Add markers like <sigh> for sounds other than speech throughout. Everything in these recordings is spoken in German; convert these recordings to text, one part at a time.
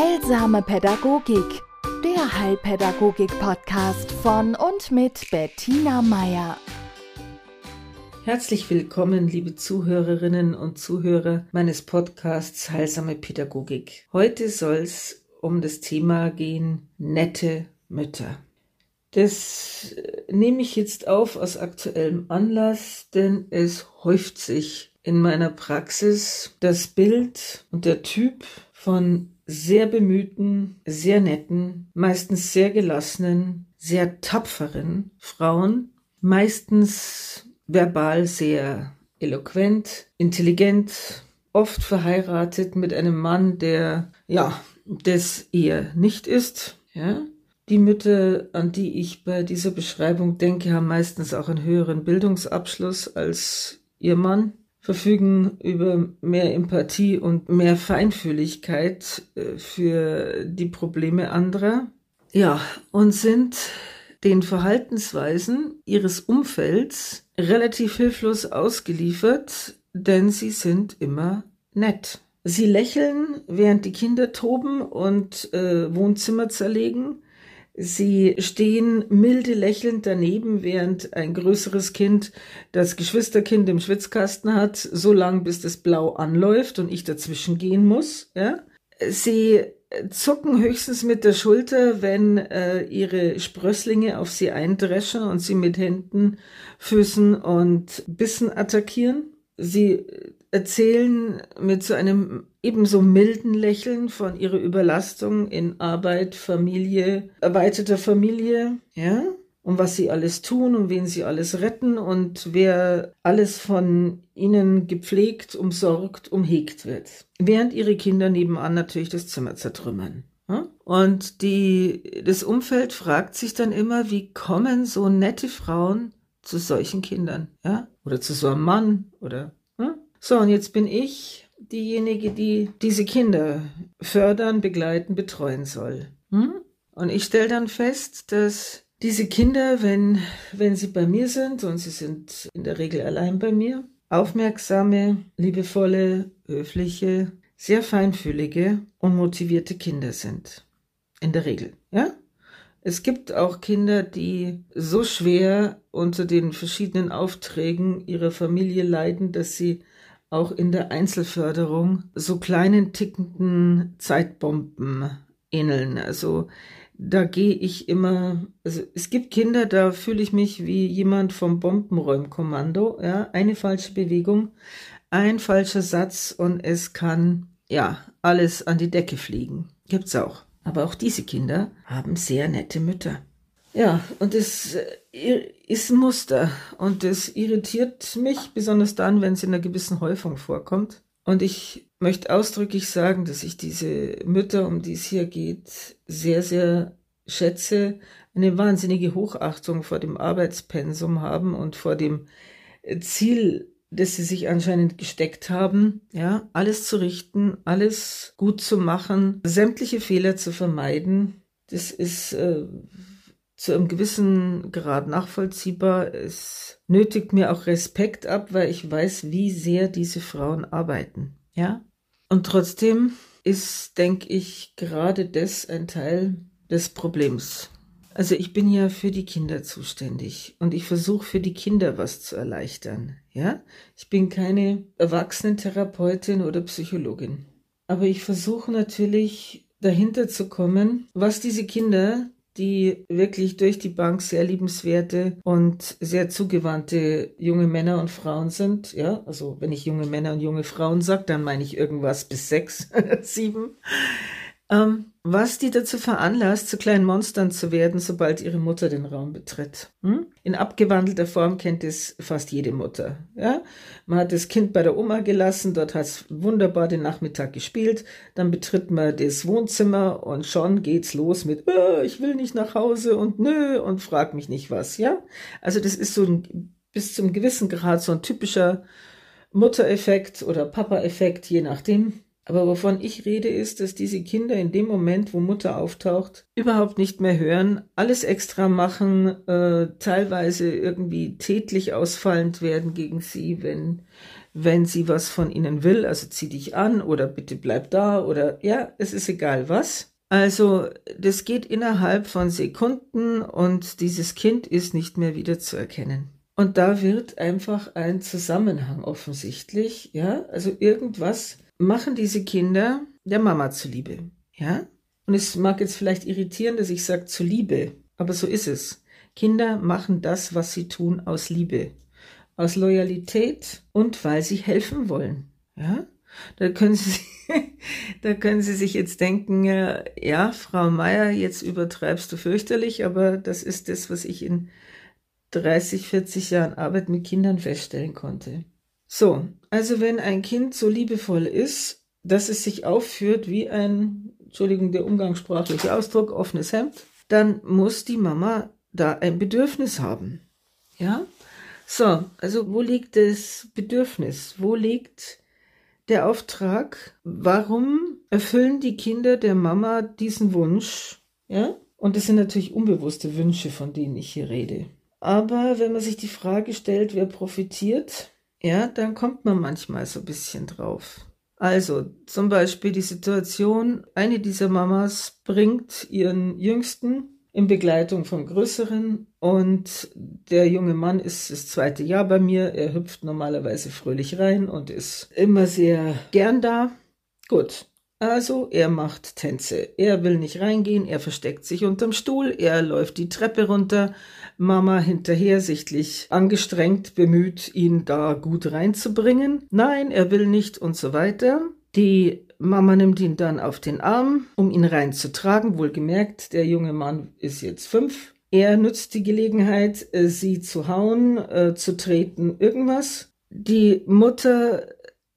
Heilsame Pädagogik, der Heilpädagogik-Podcast von und mit Bettina Meier. Herzlich willkommen, liebe Zuhörerinnen und Zuhörer meines Podcasts Heilsame Pädagogik. Heute soll es um das Thema gehen, nette Mütter. Das nehme ich jetzt auf aus aktuellem Anlass, denn es häuft sich in meiner Praxis das Bild und der Typ von sehr bemühten, sehr netten, meistens sehr gelassenen, sehr tapferen Frauen, meistens verbal sehr eloquent, intelligent, oft verheiratet mit einem Mann, der, ja, das eher nicht ist, ja. Die Mütter, an die ich bei dieser Beschreibung denke, haben meistens auch einen höheren Bildungsabschluss als ihr Mann verfügen über mehr Empathie und mehr Feinfühligkeit äh, für die Probleme anderer. Ja, und sind den Verhaltensweisen ihres Umfelds relativ hilflos ausgeliefert, denn sie sind immer nett. Sie lächeln, während die Kinder toben und äh, Wohnzimmer zerlegen. Sie stehen milde lächelnd daneben, während ein größeres Kind das Geschwisterkind im Schwitzkasten hat, so lang bis das Blau anläuft und ich dazwischen gehen muss. Ja? Sie zucken höchstens mit der Schulter, wenn äh, ihre Sprösslinge auf sie eindreschen und sie mit Händen, Füßen und Bissen attackieren. Sie erzählen mit so einem ebenso milden Lächeln von ihrer Überlastung in Arbeit, Familie, erweiterter Familie, ja, und was sie alles tun und wen sie alles retten und wer alles von ihnen gepflegt, umsorgt, umhegt wird. Während ihre Kinder nebenan natürlich das Zimmer zertrümmern. Und die, das Umfeld fragt sich dann immer, wie kommen so nette Frauen zu solchen Kindern, ja? Oder zu so einem Mann oder, hm? So, und jetzt bin ich diejenige, die diese Kinder fördern, begleiten, betreuen soll. Hm? Und ich stelle dann fest, dass diese Kinder, wenn, wenn sie bei mir sind, und sie sind in der Regel allein bei mir, aufmerksame, liebevolle, höfliche, sehr feinfühlige und motivierte Kinder sind. In der Regel, ja? Es gibt auch Kinder, die so schwer unter den verschiedenen Aufträgen ihrer Familie leiden, dass sie auch in der Einzelförderung so kleinen tickenden Zeitbomben ähneln. Also da gehe ich immer, also es gibt Kinder, da fühle ich mich wie jemand vom Bombenräumkommando, ja, eine falsche Bewegung, ein falscher Satz und es kann, ja, alles an die Decke fliegen. Gibt's auch. Aber auch diese Kinder haben sehr nette Mütter. Ja, und es äh, ist ein Muster und es irritiert mich, besonders dann, wenn es in einer gewissen Häufung vorkommt. Und ich möchte ausdrücklich sagen, dass ich diese Mütter, um die es hier geht, sehr, sehr schätze, eine wahnsinnige Hochachtung vor dem Arbeitspensum haben und vor dem Ziel, das sie sich anscheinend gesteckt haben, ja, alles zu richten, alles gut zu machen, sämtliche Fehler zu vermeiden. Das ist äh, zu einem gewissen Grad nachvollziehbar. Es nötigt mir auch Respekt ab, weil ich weiß, wie sehr diese Frauen arbeiten. Ja? Und trotzdem ist, denke ich, gerade das ein Teil des Problems. Also ich bin ja für die Kinder zuständig und ich versuche für die Kinder was zu erleichtern. Ja, ich bin keine Erwachsenentherapeutin oder Psychologin, aber ich versuche natürlich dahinter zu kommen, was diese Kinder die wirklich durch die Bank sehr liebenswerte und sehr zugewandte junge Männer und Frauen sind. Ja, also wenn ich junge Männer und junge Frauen sage, dann meine ich irgendwas bis sechs, <laughs> sieben. Ähm, was die dazu veranlasst, zu kleinen Monstern zu werden, sobald ihre Mutter den Raum betritt. Hm? In abgewandelter Form kennt es fast jede Mutter. Ja? Man hat das Kind bei der Oma gelassen, dort hat es wunderbar den Nachmittag gespielt, dann betritt man das Wohnzimmer und schon geht's los mit, äh, ich will nicht nach Hause und nö und frag mich nicht was. Ja, Also das ist so ein, bis zum gewissen Grad so ein typischer Muttereffekt oder Papa-Effekt, je nachdem aber wovon ich rede, ist, dass diese Kinder in dem Moment, wo Mutter auftaucht, überhaupt nicht mehr hören, alles extra machen, äh, teilweise irgendwie tätlich ausfallend werden gegen sie, wenn wenn sie was von ihnen will, also zieh dich an oder bitte bleib da oder ja, es ist egal was. Also das geht innerhalb von Sekunden und dieses Kind ist nicht mehr wiederzuerkennen. Und da wird einfach ein Zusammenhang offensichtlich, ja, also irgendwas machen diese Kinder der Mama zuliebe, ja. Und es mag jetzt vielleicht irritieren, dass ich sage zuliebe, aber so ist es. Kinder machen das, was sie tun, aus Liebe, aus Loyalität und weil sie helfen wollen, ja. Da können Sie, <laughs> da können Sie sich jetzt denken, ja, Frau Meier, jetzt übertreibst du fürchterlich, aber das ist das, was ich in 30, 40 Jahren Arbeit mit Kindern feststellen konnte. So, also wenn ein Kind so liebevoll ist, dass es sich aufführt wie ein, Entschuldigung, der umgangssprachliche Ausdruck, offenes Hemd, dann muss die Mama da ein Bedürfnis haben. Ja? So, also wo liegt das Bedürfnis? Wo liegt der Auftrag? Warum erfüllen die Kinder der Mama diesen Wunsch? Ja? Und das sind natürlich unbewusste Wünsche, von denen ich hier rede. Aber wenn man sich die Frage stellt, wer profitiert, ja, dann kommt man manchmal so ein bisschen drauf. Also zum Beispiel die Situation, eine dieser Mamas bringt ihren Jüngsten in Begleitung von Größeren und der junge Mann ist das zweite Jahr bei mir. Er hüpft normalerweise fröhlich rein und ist immer sehr gern da. Gut, also er macht Tänze. Er will nicht reingehen, er versteckt sich unterm Stuhl, er läuft die Treppe runter, Mama hinterher sichtlich angestrengt bemüht, ihn da gut reinzubringen. Nein, er will nicht und so weiter. Die Mama nimmt ihn dann auf den Arm, um ihn reinzutragen. Wohlgemerkt, der junge Mann ist jetzt fünf. Er nutzt die Gelegenheit, äh, sie zu hauen, äh, zu treten, irgendwas. Die Mutter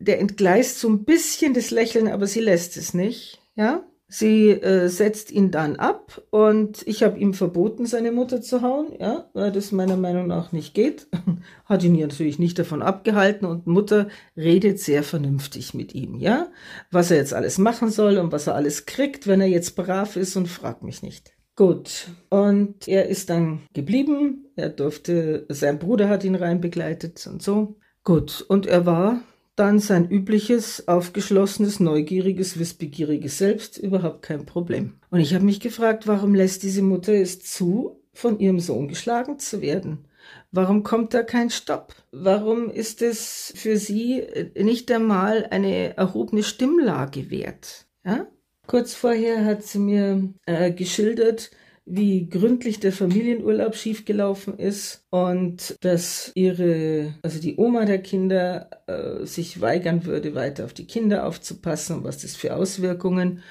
der entgleist so ein bisschen das Lächeln, aber sie lässt es nicht, ja. Sie äh, setzt ihn dann ab und ich habe ihm verboten, seine Mutter zu hauen, ja, weil das meiner Meinung nach nicht geht. <laughs> Hat ihn natürlich nicht davon abgehalten und Mutter redet sehr vernünftig mit ihm, ja, was er jetzt alles machen soll und was er alles kriegt, wenn er jetzt brav ist und fragt mich nicht. Gut, und er ist dann geblieben. Er durfte, sein Bruder hat ihn rein begleitet und so. Gut, und er war dann sein übliches, aufgeschlossenes, neugieriges, wissbegieriges Selbst, überhaupt kein Problem. Und ich habe mich gefragt, warum lässt diese Mutter es zu, von ihrem Sohn geschlagen zu werden? Warum kommt da kein Stopp? Warum ist es für sie nicht einmal eine erhobene Stimmlage wert? Ja? Kurz vorher hat sie mir äh, geschildert, wie gründlich der Familienurlaub schiefgelaufen ist und dass ihre, also die Oma der Kinder äh, sich weigern würde, weiter auf die Kinder aufzupassen und was das für Auswirkungen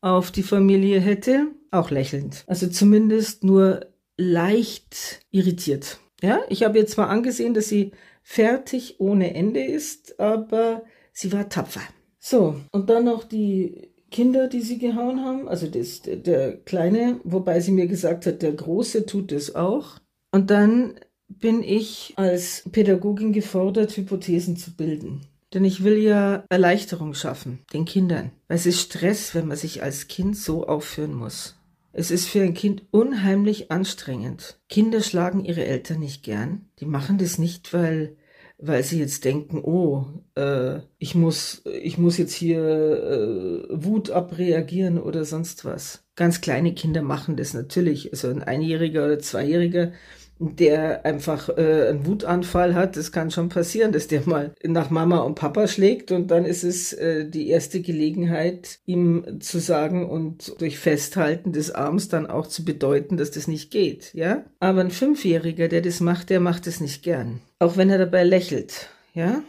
auf die Familie hätte. Auch lächelnd. Also zumindest nur leicht irritiert. Ja, ich habe ihr zwar angesehen, dass sie fertig ohne Ende ist, aber sie war tapfer. So, und dann noch die Kinder, die sie gehauen haben, also das, der Kleine, wobei sie mir gesagt hat, der Große tut es auch. Und dann bin ich als Pädagogin gefordert, Hypothesen zu bilden. Denn ich will ja Erleichterung schaffen, den Kindern. Weil es ist Stress, wenn man sich als Kind so aufführen muss. Es ist für ein Kind unheimlich anstrengend. Kinder schlagen ihre Eltern nicht gern. Die machen das nicht, weil weil sie jetzt denken, oh, äh, ich muss, ich muss jetzt hier äh, Wut abreagieren oder sonst was. Ganz kleine Kinder machen das natürlich. Also ein Einjähriger oder Zweijähriger, der einfach äh, einen Wutanfall hat, das kann schon passieren, dass der mal nach Mama und Papa schlägt und dann ist es äh, die erste Gelegenheit, ihm zu sagen und durch Festhalten des Arms dann auch zu bedeuten, dass das nicht geht, ja? Aber ein Fünfjähriger, der das macht, der macht es nicht gern. Auch wenn er dabei lächelt, ja?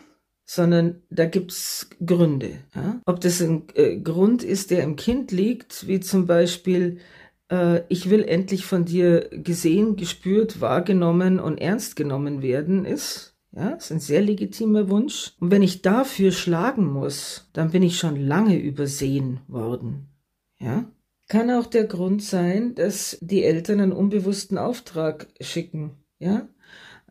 sondern da gibt's Gründe. Ja? Ob das ein äh, Grund ist, der im Kind liegt, wie zum Beispiel äh, ich will endlich von dir gesehen, gespürt, wahrgenommen und ernst genommen werden, ist. Ja, ist ein sehr legitimer Wunsch. Und wenn ich dafür schlagen muss, dann bin ich schon lange übersehen worden. Ja? Kann auch der Grund sein, dass die Eltern einen unbewussten Auftrag schicken. Ja?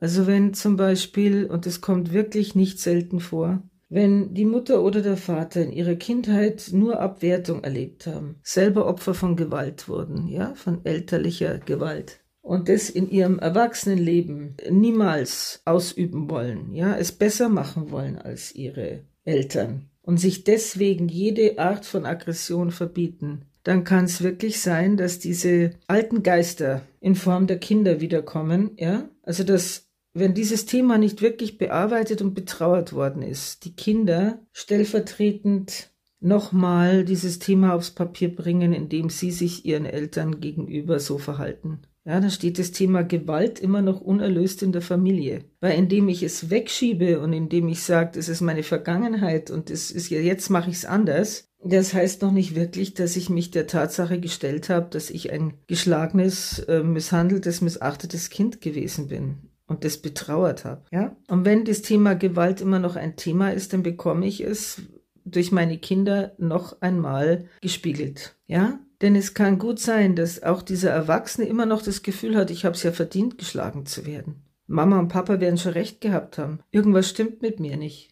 Also wenn zum Beispiel, und es kommt wirklich nicht selten vor, wenn die Mutter oder der Vater in ihrer Kindheit nur Abwertung erlebt haben, selber Opfer von Gewalt wurden, ja, von elterlicher Gewalt, und das in ihrem Erwachsenenleben niemals ausüben wollen, ja, es besser machen wollen als ihre Eltern und sich deswegen jede Art von Aggression verbieten, dann kann es wirklich sein, dass diese alten Geister in Form der Kinder wiederkommen, ja? Also dass wenn dieses Thema nicht wirklich bearbeitet und betrauert worden ist, die Kinder stellvertretend nochmal dieses Thema aufs Papier bringen, indem sie sich ihren Eltern gegenüber so verhalten. Ja, da steht das Thema Gewalt immer noch unerlöst in der Familie. Weil indem ich es wegschiebe und indem ich sage, das ist meine Vergangenheit und das ist ja, jetzt mache ich es anders, das heißt noch nicht wirklich, dass ich mich der Tatsache gestellt habe, dass ich ein geschlagenes, äh, misshandeltes, missachtetes Kind gewesen bin und das betrauert habe. Ja? Und wenn das Thema Gewalt immer noch ein Thema ist, dann bekomme ich es durch meine Kinder noch einmal gespiegelt. Ja? Denn es kann gut sein, dass auch dieser Erwachsene immer noch das Gefühl hat, ich habe es ja verdient, geschlagen zu werden. Mama und Papa werden schon recht gehabt haben. Irgendwas stimmt mit mir nicht.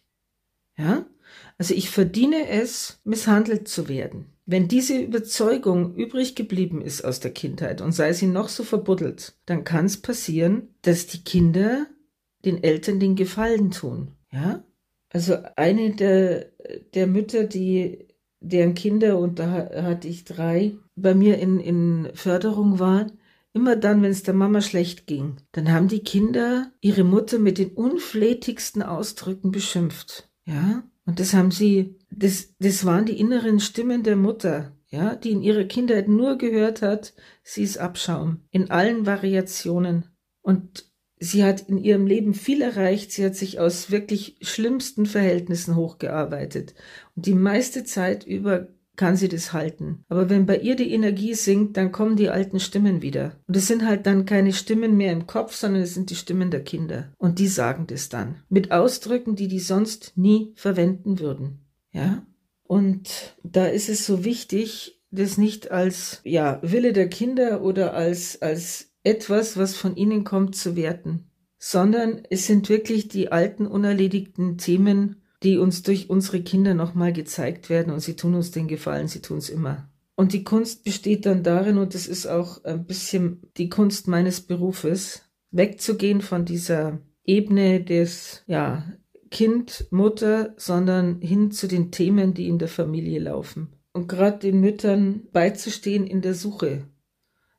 Ja? Also ich verdiene es, misshandelt zu werden. Wenn diese Überzeugung übrig geblieben ist aus der Kindheit und sei sie noch so verbuddelt, dann kann es passieren, dass die Kinder den Eltern den Gefallen tun. Ja? Also eine der, der Mütter, die deren Kinder, und da hatte ich drei, bei mir in, in Förderung waren, immer dann, wenn es der Mama schlecht ging, dann haben die Kinder ihre Mutter mit den unflätigsten Ausdrücken beschimpft. Ja, und das haben sie, das, das waren die inneren Stimmen der Mutter, ja, die in ihrer Kindheit nur gehört hat, sie ist Abschaum, in allen Variationen. Und sie hat in ihrem Leben viel erreicht. Sie hat sich aus wirklich schlimmsten Verhältnissen hochgearbeitet. Und die meiste Zeit über kann sie das halten. Aber wenn bei ihr die Energie sinkt, dann kommen die alten Stimmen wieder. Und es sind halt dann keine Stimmen mehr im Kopf, sondern es sind die Stimmen der Kinder. Und die sagen das dann. Mit Ausdrücken, die die sonst nie verwenden würden. Ja? Und da ist es so wichtig, das nicht als, ja, Wille der Kinder oder als, als etwas, was von ihnen kommt, zu werten, sondern es sind wirklich die alten unerledigten Themen, die uns durch unsere Kinder nochmal gezeigt werden und sie tun uns den Gefallen, sie tun es immer. Und die Kunst besteht dann darin, und das ist auch ein bisschen die Kunst meines Berufes, wegzugehen von dieser Ebene des, ja, Kind, Mutter, sondern hin zu den Themen, die in der Familie laufen. Und gerade den Müttern beizustehen in der Suche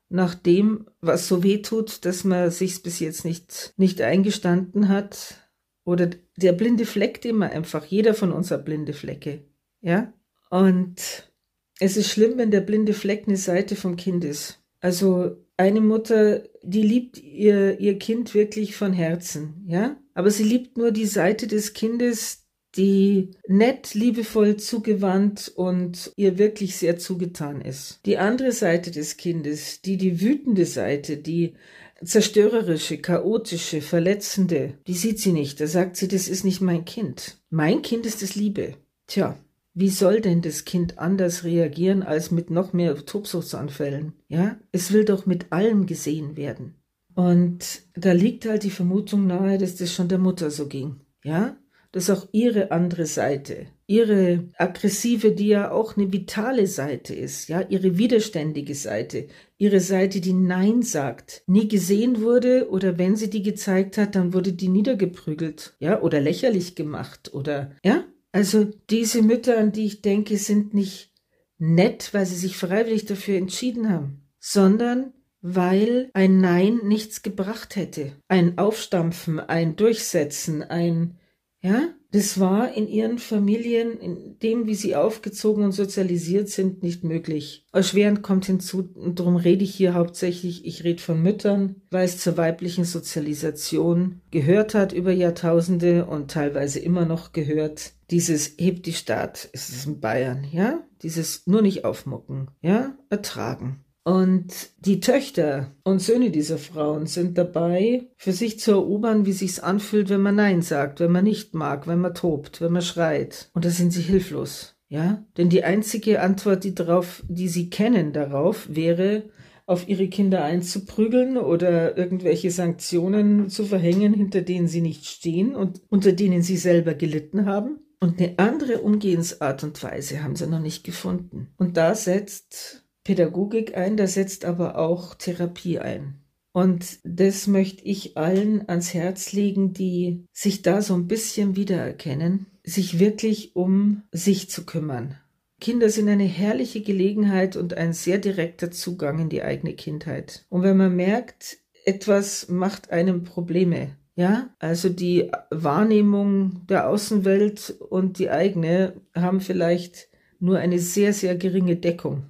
nach dem, was so weh tut, dass man sich's bis jetzt nicht, nicht eingestanden hat. Oder der blinde Fleck, den man einfach, jeder von uns hat blinde Flecke. Ja? Und es ist schlimm, wenn der blinde Fleck eine Seite vom Kind ist. Also eine Mutter, die liebt ihr, ihr Kind wirklich von Herzen, ja? Aber sie liebt nur die Seite des Kindes, die nett, liebevoll zugewandt und ihr wirklich sehr zugetan ist. Die andere Seite des Kindes, die die wütende Seite, die zerstörerische, chaotische, verletzende, die sieht sie nicht. Da sagt sie, das ist nicht mein Kind. Mein Kind ist das Liebe. Tja, wie soll denn das Kind anders reagieren als mit noch mehr Tobsuchtsanfällen? Ja, es will doch mit allem gesehen werden. Und da liegt halt die Vermutung nahe, dass das schon der Mutter so ging. Ja, dass auch ihre andere Seite, ihre aggressive, die ja auch eine vitale Seite ist, ja, ihre widerständige Seite, ihre Seite, die Nein sagt, nie gesehen wurde oder wenn sie die gezeigt hat, dann wurde die niedergeprügelt, ja, oder lächerlich gemacht oder, ja. Also diese Mütter, an die ich denke, sind nicht nett, weil sie sich freiwillig dafür entschieden haben, sondern weil ein Nein nichts gebracht hätte. Ein Aufstampfen, ein Durchsetzen, ein ja, das war in ihren Familien, in dem, wie sie aufgezogen und sozialisiert sind, nicht möglich. Erschwerend kommt hinzu, und darum rede ich hier hauptsächlich, ich rede von Müttern, weil es zur weiblichen Sozialisation gehört hat über Jahrtausende und teilweise immer noch gehört. Dieses hebt die Stadt, ist es in Bayern, ja? Dieses nur nicht aufmucken, ja? Ertragen. Und die Töchter und Söhne dieser Frauen sind dabei, für sich zu erobern, wie sich's anfühlt, wenn man Nein sagt, wenn man nicht mag, wenn man tobt, wenn man schreit. Und da sind sie hilflos. Ja? Denn die einzige Antwort, die darauf, die sie kennen darauf, wäre, auf ihre Kinder einzuprügeln oder irgendwelche Sanktionen zu verhängen, hinter denen sie nicht stehen und unter denen sie selber gelitten haben. Und eine andere Umgehensart und Weise haben sie noch nicht gefunden. Und da setzt Pädagogik ein, da setzt aber auch Therapie ein. Und das möchte ich allen ans Herz legen, die sich da so ein bisschen wiedererkennen, sich wirklich um sich zu kümmern. Kinder sind eine herrliche Gelegenheit und ein sehr direkter Zugang in die eigene Kindheit. Und wenn man merkt, etwas macht einem Probleme, ja, also die Wahrnehmung der Außenwelt und die eigene haben vielleicht nur eine sehr, sehr geringe Deckung.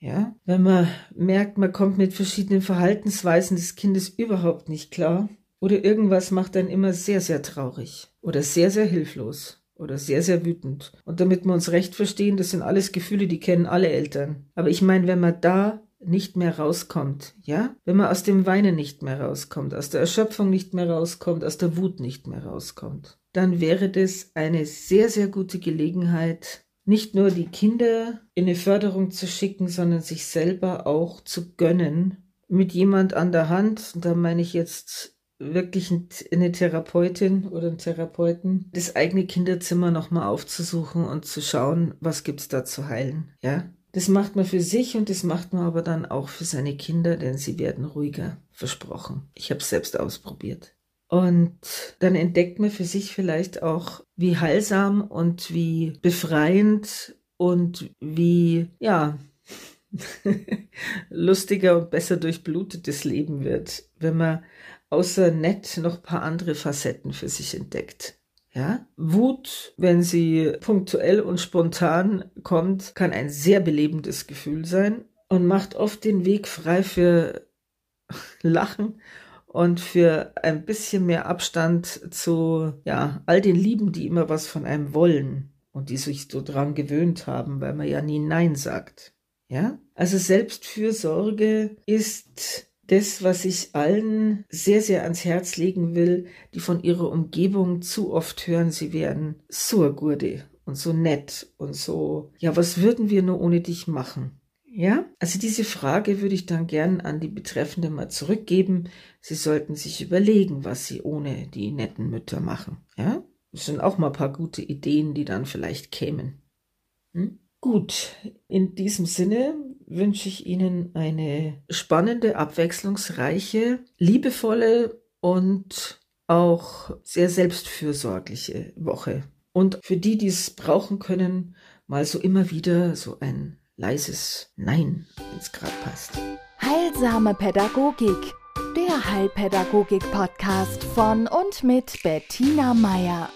Ja, wenn man merkt, man kommt mit verschiedenen Verhaltensweisen des Kindes überhaupt nicht klar oder irgendwas macht dann immer sehr, sehr traurig oder sehr, sehr hilflos oder sehr, sehr wütend. Und damit wir uns recht verstehen, das sind alles Gefühle, die kennen alle Eltern. Aber ich meine, wenn man da nicht mehr rauskommt, ja? Wenn man aus dem Weinen nicht mehr rauskommt, aus der Erschöpfung nicht mehr rauskommt, aus der Wut nicht mehr rauskommt, dann wäre das eine sehr, sehr gute Gelegenheit, nicht nur die Kinder in eine Förderung zu schicken, sondern sich selber auch zu gönnen, mit jemand an der Hand, da meine ich jetzt wirklich eine Therapeutin oder einen Therapeuten, das eigene Kinderzimmer nochmal aufzusuchen und zu schauen, was gibt's da zu heilen, ja? Das macht man für sich und das macht man aber dann auch für seine Kinder, denn sie werden ruhiger, versprochen. Ich habe es selbst ausprobiert. Und dann entdeckt man für sich vielleicht auch, wie heilsam und wie befreiend und wie, ja, <laughs> lustiger und besser durchblutetes Leben wird, wenn man außer nett noch ein paar andere Facetten für sich entdeckt. Ja, Wut, wenn sie punktuell und spontan kommt, kann ein sehr belebendes Gefühl sein und macht oft den Weg frei für <laughs> Lachen und für ein bisschen mehr Abstand zu, ja, all den Lieben, die immer was von einem wollen und die sich so dran gewöhnt haben, weil man ja nie Nein sagt. Ja? Also Selbstfürsorge ist das, was ich allen sehr, sehr ans Herz legen will, die von ihrer Umgebung zu oft hören, sie wären so gurde und so nett und so, ja, was würden wir nur ohne dich machen? Ja, also diese Frage würde ich dann gern an die Betreffende mal zurückgeben. Sie sollten sich überlegen, was sie ohne die netten Mütter machen. Ja, das sind auch mal ein paar gute Ideen, die dann vielleicht kämen. Hm? Gut, in diesem Sinne wünsche ich Ihnen eine spannende, abwechslungsreiche, liebevolle und auch sehr selbstfürsorgliche Woche. Und für die, die es brauchen können, mal so immer wieder so ein leises Nein, wenn es gerade passt. Heilsame Pädagogik, der Heilpädagogik-Podcast von und mit Bettina Meier.